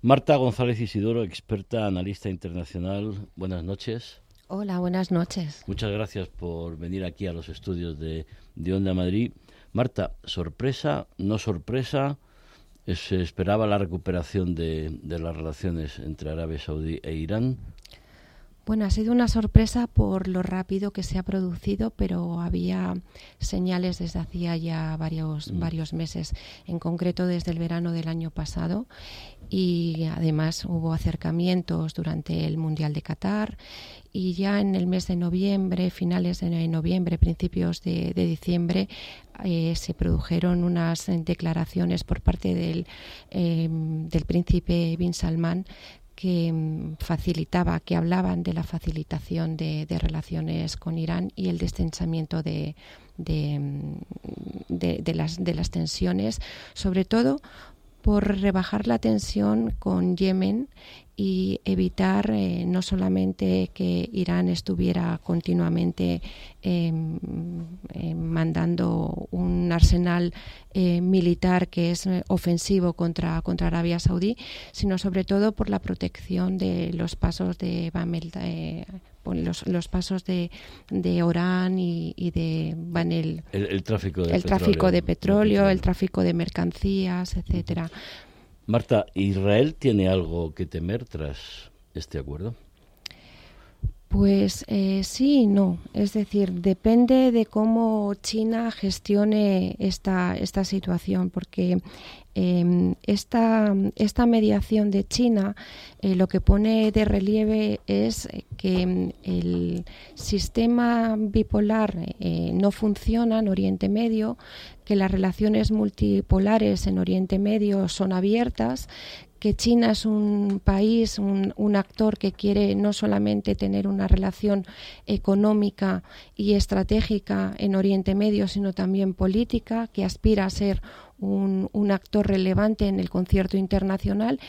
Marta González Isidoro, experta, analista internacional. Buenas noches. Hola, buenas noches. Muchas gracias por venir aquí a los estudios de, de Onda Madrid. Marta, sorpresa, no sorpresa, se esperaba la recuperación de, de las relaciones entre Arabia Saudí e Irán. Bueno, ha sido una sorpresa por lo rápido que se ha producido, pero había señales desde hacía ya varios, mm. varios meses, en concreto desde el verano del año pasado. Y además hubo acercamientos durante el Mundial de Qatar y ya en el mes de noviembre, finales de noviembre, principios de, diciembre, eh, se produjeron unas declaraciones por parte del, eh, del príncipe Bin Salman que mm, facilitaba, que hablaban de la facilitación de, relaciones con Irán y el destensamiento de, mm, de, de, las, de las tensiones, sobre todo por rebajar la tensión con Yemen y evitar eh, no solamente que Irán estuviera continuamente em, em, mandando un arsenal eh, militar que es eh, ofensivo contra, contra Arabia Saudí, sino sobre todo por la protección de los pasos de Bamel, los, los, pasos de, de Orán y, de Banel. El, tráfico de el petróleo, tráfico de petróleo, el tráfico de mercancías, etcétera. Marta, ¿Israel tiene algo que temer tras este acuerdo? Pues eh, sí y no. Es decir, depende de cómo China gestione esta, esta situación, porque em, esta, esta, mediación de China eh, lo que pone de relieve es que em, el sistema bipolar eh, no funciona en Oriente Medio, que las relaciones multipolares en Oriente Medio son abiertas, que China es un país, un, actor que quiere no solamente tener una relación económica y estratégica en Oriente Medio, sino también política, que aspira a ser un, actor relevante en el concierto internacional.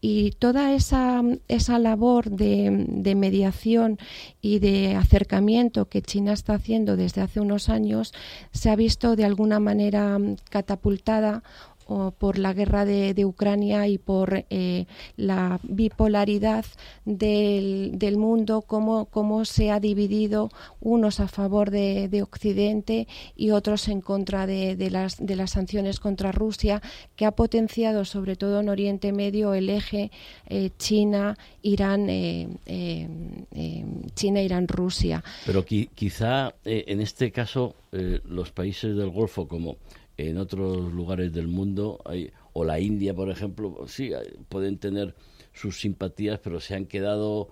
Y toda esa, esa labor de, mediación y de acercamiento que China está haciendo desde hace unos años se ha visto de alguna manera catapultada o por la guerra de, Ucrania y por eh, la bipolaridad del, del mundo, cómo, cómo, se ha dividido unos a favor de, Occidente y otros en contra de, las, de las sanciones contra Rusia, que ha potenciado sobre todo en Oriente Medio el eje eh, China, Irán, eh, China, Irán, Rusia. Pero quizá en este caso los países del Golfo como en otros lugares del mundo, hay, o la India, por ejemplo, sí, pueden tener sus simpatías, pero se han quedado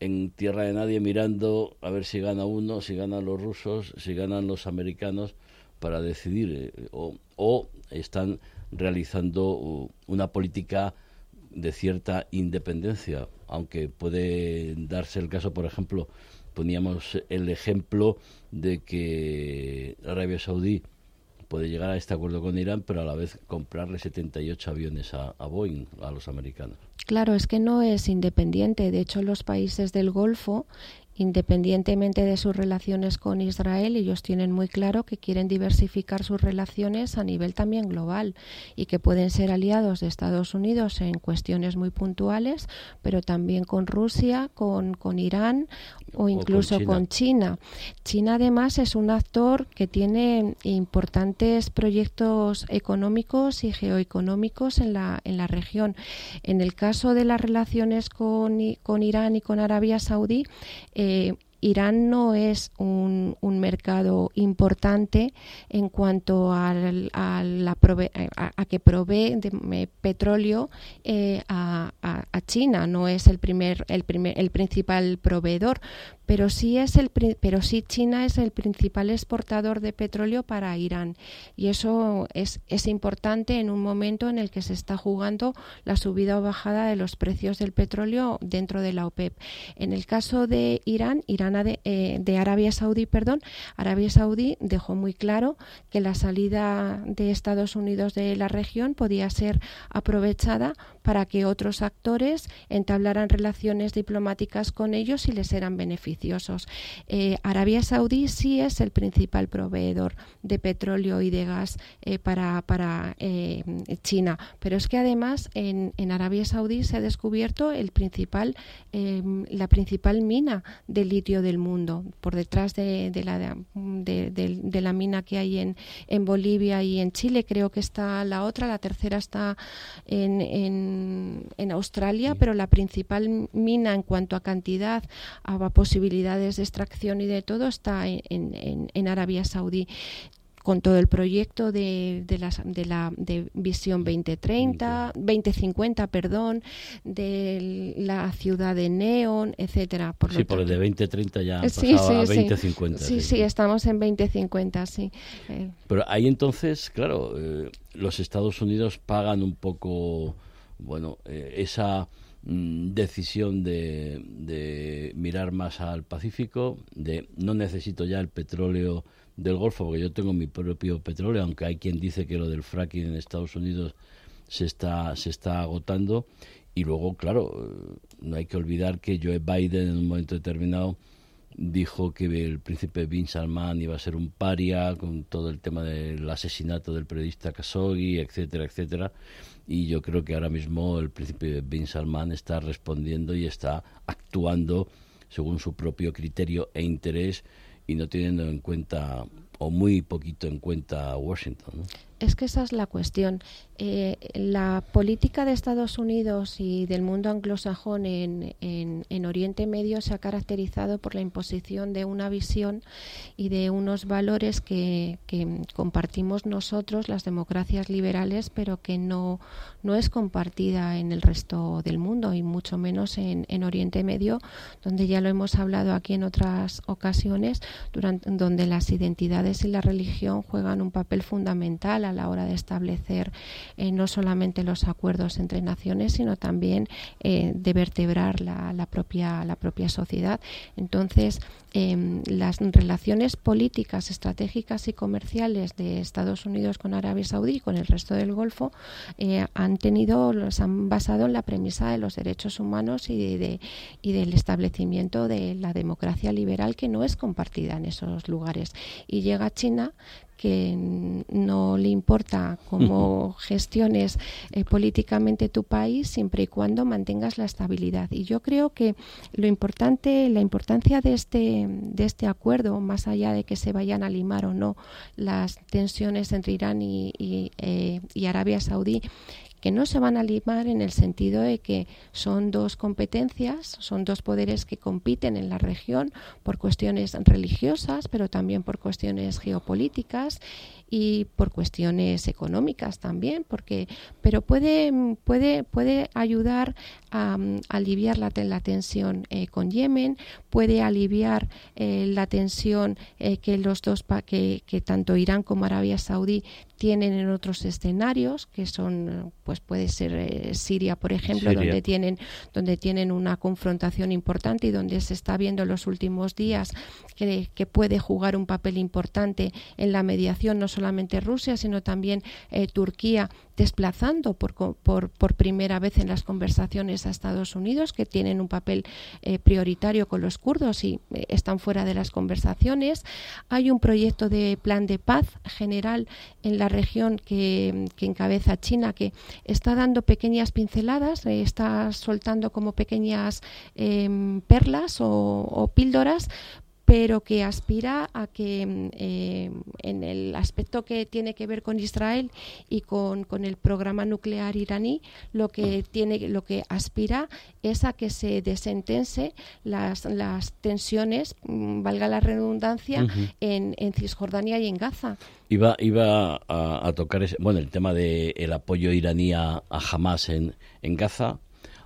en tierra de nadie mirando a ver si gana uno, si ganan los rusos, si ganan los americanos para decidir, eh, o, o están realizando una política de cierta independencia, aunque puede darse el caso, por ejemplo, poníamos el ejemplo de que Arabia Saudí puede llegar a este acuerdo con Irán, pero a la vez comprarle 78 aviones a, Boeing, a los americanos. Claro, es que no es independiente. De hecho, los países del Golfo independientemente de sus relaciones con Israel, ellos tienen muy claro que quieren diversificar sus relaciones a nivel también global y que pueden ser aliados de Estados Unidos en cuestiones muy puntuales, pero también con Rusia, con, con Irán o incluso con China. China. además es un actor que tiene importantes proyectos económicos y geoeconómicos en la, en la región. En el caso de las relaciones con, con Irán y con Arabia Saudí, eh, eh, Irán no es un, mercado importante en cuanto a, la a, que provee de, petróleo eh, a, China. No es el primer, el primer, el principal proveedor, pero sí es el pero sí China es el principal exportador de petróleo para Irán y eso es, es importante en un momento en el que se está jugando la subida o bajada de los precios del petróleo dentro de la OPEP. En el caso de Irán, Irán de, eh, de Arabia Saudí, perdón, Arabia Saudí dejó muy claro que la salida de Estados Unidos de la región podía ser aprovechada para que otros actores entablaran relaciones diplomáticas con ellos y les eran beneficiosos. Eh, Arabia Saudí sí es el principal proveedor de petróleo y de gas eh, para, para China, pero es que además en, en, Arabia Saudí se ha descubierto el principal, la principal mina de litio del mundo, por detrás de, de la, de, de, la mina que hay en, en Bolivia y en Chile, creo que está la otra, la tercera está en, en, en Australia, pero la principal mina en cuanto a cantidad, a posibilidades de extracción y de todo está en Arabia Saudí con todo el proyecto de, de, la, de, la, de Visión 2030, 2050, perdón, de la ciudad de Neón, etcétera. Por sí, por el de 2030 ya han sí, pasado sí, a 2050. Sí, sí, estamos en 2050, sí. Eh. Pero ahí entonces, claro, eh, los Estados Unidos pagan un poco, bueno, eh, esa mm, decisión de, de mirar más al Pacífico, de no necesito ya el petróleo del Golfo, porque yo tengo mi propio petróleo, aunque hay quien dice que lo del fracking en Estados Unidos se está, se está agotando. Y luego, claro, no hay que olvidar que Joe Biden en un momento determinado dijo que el príncipe Bin Salman iba a ser un paria con todo el tema del asesinato del periodista Khashoggi, etcétera, etcétera. Y yo creo que ahora mismo el príncipe Bin Salman está respondiendo y está actuando según su propio criterio e interés y no teniendo en cuenta o muy poquito en cuenta Washington. Es que esa es la cuestión. Eh, la política de Estados Unidos y del mundo anglosajón en, en, Oriente Medio se ha caracterizado por la imposición de una visión y de unos valores que, que compartimos nosotros, las democracias liberales, pero que no, no es compartida en el resto del mundo y mucho menos en, en Oriente Medio, donde ya lo hemos hablado aquí en otras ocasiones, durante, donde las identidades y la religión juegan un papel fundamental a la hora de establecer eh, no solamente los acuerdos entre naciones, sino también eh, de vertebrar la, la, propia, la propia sociedad. Entonces, eh, las relaciones políticas, estratégicas y comerciales de Estados Unidos con Arabia Saudí y con el resto del Golfo eh, han tenido, los han basado en la premisa de los derechos humanos y, de, y del establecimiento de la democracia liberal que no es compartida en esos lugares. Y llega China que no le importa cómo gestiones eh, políticamente tu país siempre y cuando mantengas la estabilidad. Y yo creo que lo importante, la importancia de este, de este acuerdo, más allá de que se vayan a limar o no las tensiones entre Irán y, y eh, Arabia Saudí, que no se van a limar en el sentido de que son dos competencias, son dos poderes que compiten en la región por cuestiones religiosas, pero también por cuestiones geopolíticas y por cuestiones económicas también, porque pero puede puede puede ayudar a, aliviar la, la tensión eh, con Yemen, puede aliviar eh, la tensión eh, que los dos que, que tanto Irán como Arabia Saudí tienen en otros escenarios que son pues puede ser Siria por ejemplo donde tienen donde tienen una confrontación importante y donde se está viendo en los últimos días que, que puede jugar un papel importante en la mediación no solamente Rusia, sino también eh, Turquía desplazando por, primera vez en las conversaciones a Estados Unidos, que tienen un papel eh, prioritario con los kurdos y eh, están fuera de las conversaciones. Hay un proyecto de plan de paz general en la región que, encabeza China, que está dando pequeñas pinceladas, está soltando como pequeñas em, perlas o píldoras pero que aspira a que mm, eh, en el aspecto que tiene que ver con Israel y con, con, el programa nuclear iraní, lo que tiene, lo que aspira es a que se desentense las, las tensiones, mm, valga la redundancia, en, en, Cisjordania y en Gaza. Iba, iba a, tocar ese, bueno el tema del el apoyo iraní a, a Hamas en, en Gaza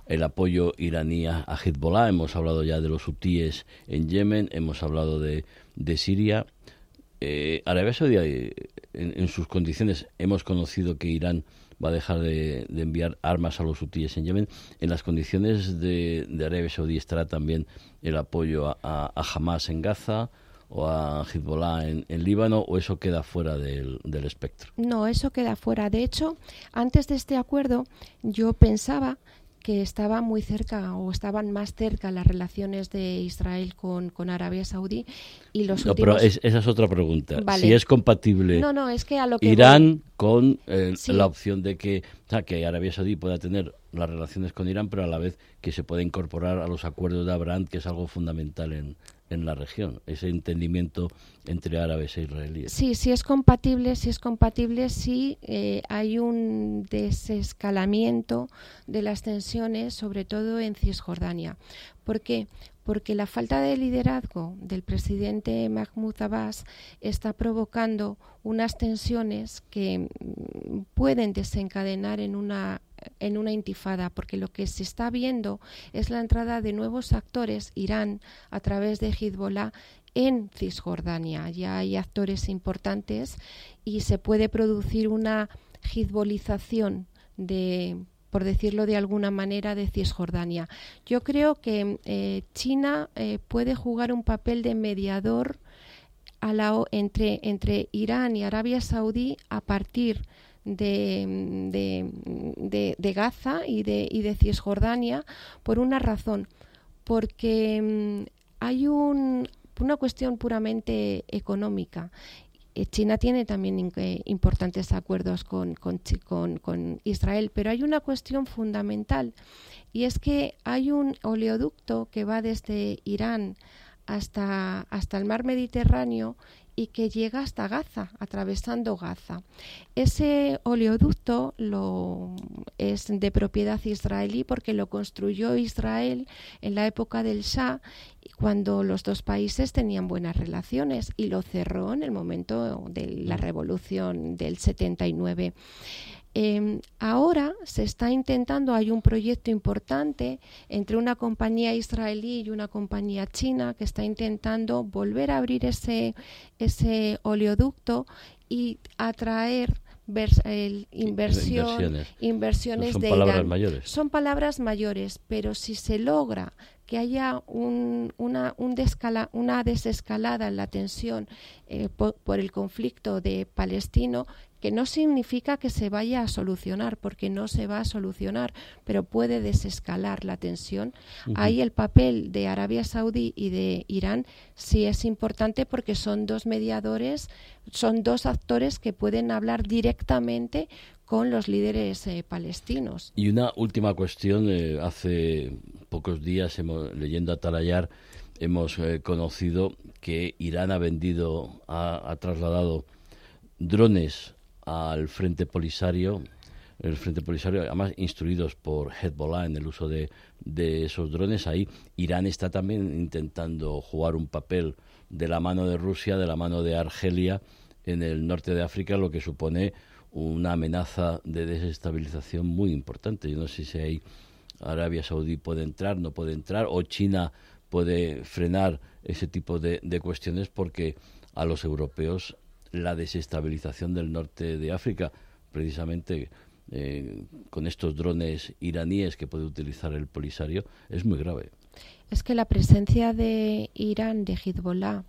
el apoyo iraní a Hezbollah, hemos hablado ya de los hutíes en Yemen, hemos hablado de, de Siria. Eh, Arabia Saudí, eh, en, sus condiciones, hemos conocido que Irán va a dejar de, enviar armas a los hutíes en Yemen. En las condiciones de, Arabia Saudí estará también el apoyo a, a, Hamas en Gaza o a Hezbollah en, Líbano o eso queda fuera del, del espectro? No, eso queda fuera. De hecho, antes de este acuerdo yo pensaba que estaba muy cerca o estaban más cerca las relaciones de Israel con, con Arabia Saudí y los no, pero esa es otra pregunta. Si es compatible no, no, es que a lo que Irán con eh, la opción de que, o sea, que Arabia Saudí pueda tener las relaciones con Irán, pero a la vez que se pueda incorporar a los acuerdos de Abraham, que es algo fundamental en, en la región, ese entendimiento entre árabes e israelíes. Sí, sí es compatible, sí es compatible si eh, hay un desescalamiento de las tensiones, sobre todo en Cisjordania. ¿Por qué? Porque la falta de liderazgo del presidente Mahmoud Abbas está provocando unas tensiones que mm, pueden desencadenar en una en una intifada, porque lo que se está viendo es la entrada de nuevos actores, Irán, a través de Hezbollah, en Cisjordania. Ya hay actores importantes y se puede producir una hezbolización de por decirlo de alguna manera, de Cisjordania. Yo creo que eh, China eh, puede jugar un papel de mediador a la, entre, entre Irán y Arabia Saudí a partir de, de, de, Gaza y de, y de Cisjordania por una razón, porque mm, hay un, una cuestión puramente económica. Eh, China tiene también eh, importantes acuerdos con, con, con, con, Israel, pero hay una cuestión fundamental y es que hay un oleoducto que va desde Irán hasta, hasta el mar Mediterráneo y que llega hasta Gaza, atravesando Gaza. Ese oleoducto lo, es de propiedad israelí porque lo construyó Israel en la época del Shah cuando los dos países tenían buenas relaciones y lo cerró en el momento de la revolución del 79. Em, ahora se está intentando, hay un proyecto importante entre una compañía israelí y una compañía china que está intentando volver a abrir ese, ese oleoducto y atraer el inversión, inversiones, son de palabras mayores. Son palabras mayores, pero si se logra que haya un, una, un descala, una desescalada en la tensión eh, por, el conflicto de palestino, que no significa que se vaya a solucionar, porque no se va a solucionar, pero puede desescalar la tensión. Ahí el papel de Arabia Saudí y de Irán sí es importante porque son dos mediadores, son dos actores que pueden hablar directamente con los líderes eh, palestinos. Y una última cuestión, eh, hace pocos días, hemos, leyendo a Talayar, hemos eh, conocido que Irán ha vendido, ha, trasladado drones al Frente Polisario, el Frente Polisario, además instruidos por Hezbollah en el uso de, de esos drones. Ahí Irán está también intentando jugar un papel de la mano de Rusia, de la mano de Argelia en el norte de África, lo que supone una amenaza de desestabilización muy importante. Yo no sé si ahí Arabia Saudí puede entrar, no puede entrar, o China puede frenar ese tipo de, cuestiones porque a los europeos la desestabilización del norte de África, precisamente eh, con estos drones iraníes que puede utilizar el Polisario, es muy grave. Es que la presencia de Irán, de Hezbollah,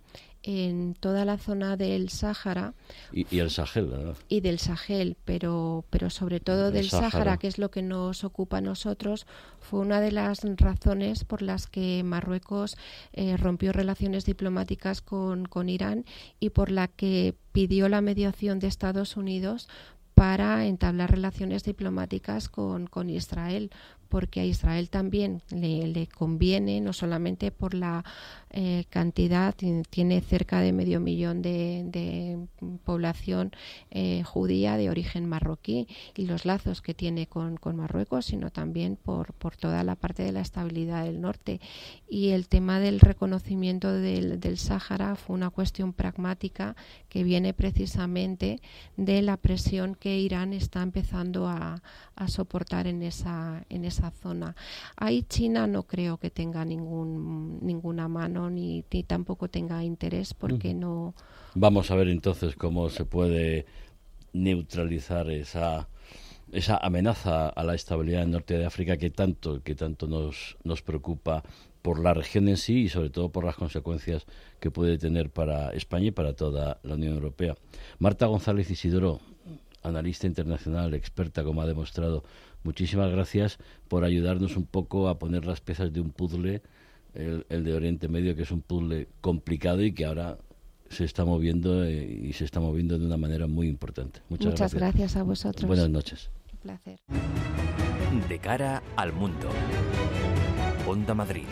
en toda la zona del Sáhara. Y, el Sahel, ¿verdad? Y del Sahel, pero, pero sobre todo del Sáhara, que es lo que nos ocupa a nosotros, fue una de las razones por las que Marruecos eh, rompió relaciones diplomáticas con, con Irán y por la que pidió la mediación de Estados Unidos para entablar relaciones diplomáticas con, con Israel, porque a Israel también le, conviene, no solamente por la eh, cantidad, tiene cerca de medio millón de, población eh, judía de origen marroquí y los lazos que tiene con, Marruecos, sino también por, por toda la parte de la estabilidad del norte. Y el tema del reconocimiento del, del Sáhara fue una cuestión pragmática que viene precisamente de la presión que Irán está empezando a, a soportar en esa, en esa zona. Ahí China no creo que tenga ningún, ninguna mano ni, tampoco tenga interés porque no. Vamos a ver entonces cómo se puede neutralizar esa esa amenaza a la estabilidad en norte de África que tanto, que tanto nos, nos preocupa por la región en sí y sobre todo por las consecuencias que puede tener para España y para toda la Unión Europea. Marta González Isidoro, analista internacional, experta, como ha demostrado, muchísimas gracias por ayudarnos un poco a poner las piezas de un puzzle, el, de Oriente Medio, que es un puzzle complicado y que ahora se está moviendo eh, y se está moviendo de una manera muy importante. Muchas, Muchas gracias. a vosotros. Buenas noches. Un placer. De cara al mundo. Onda Madrid.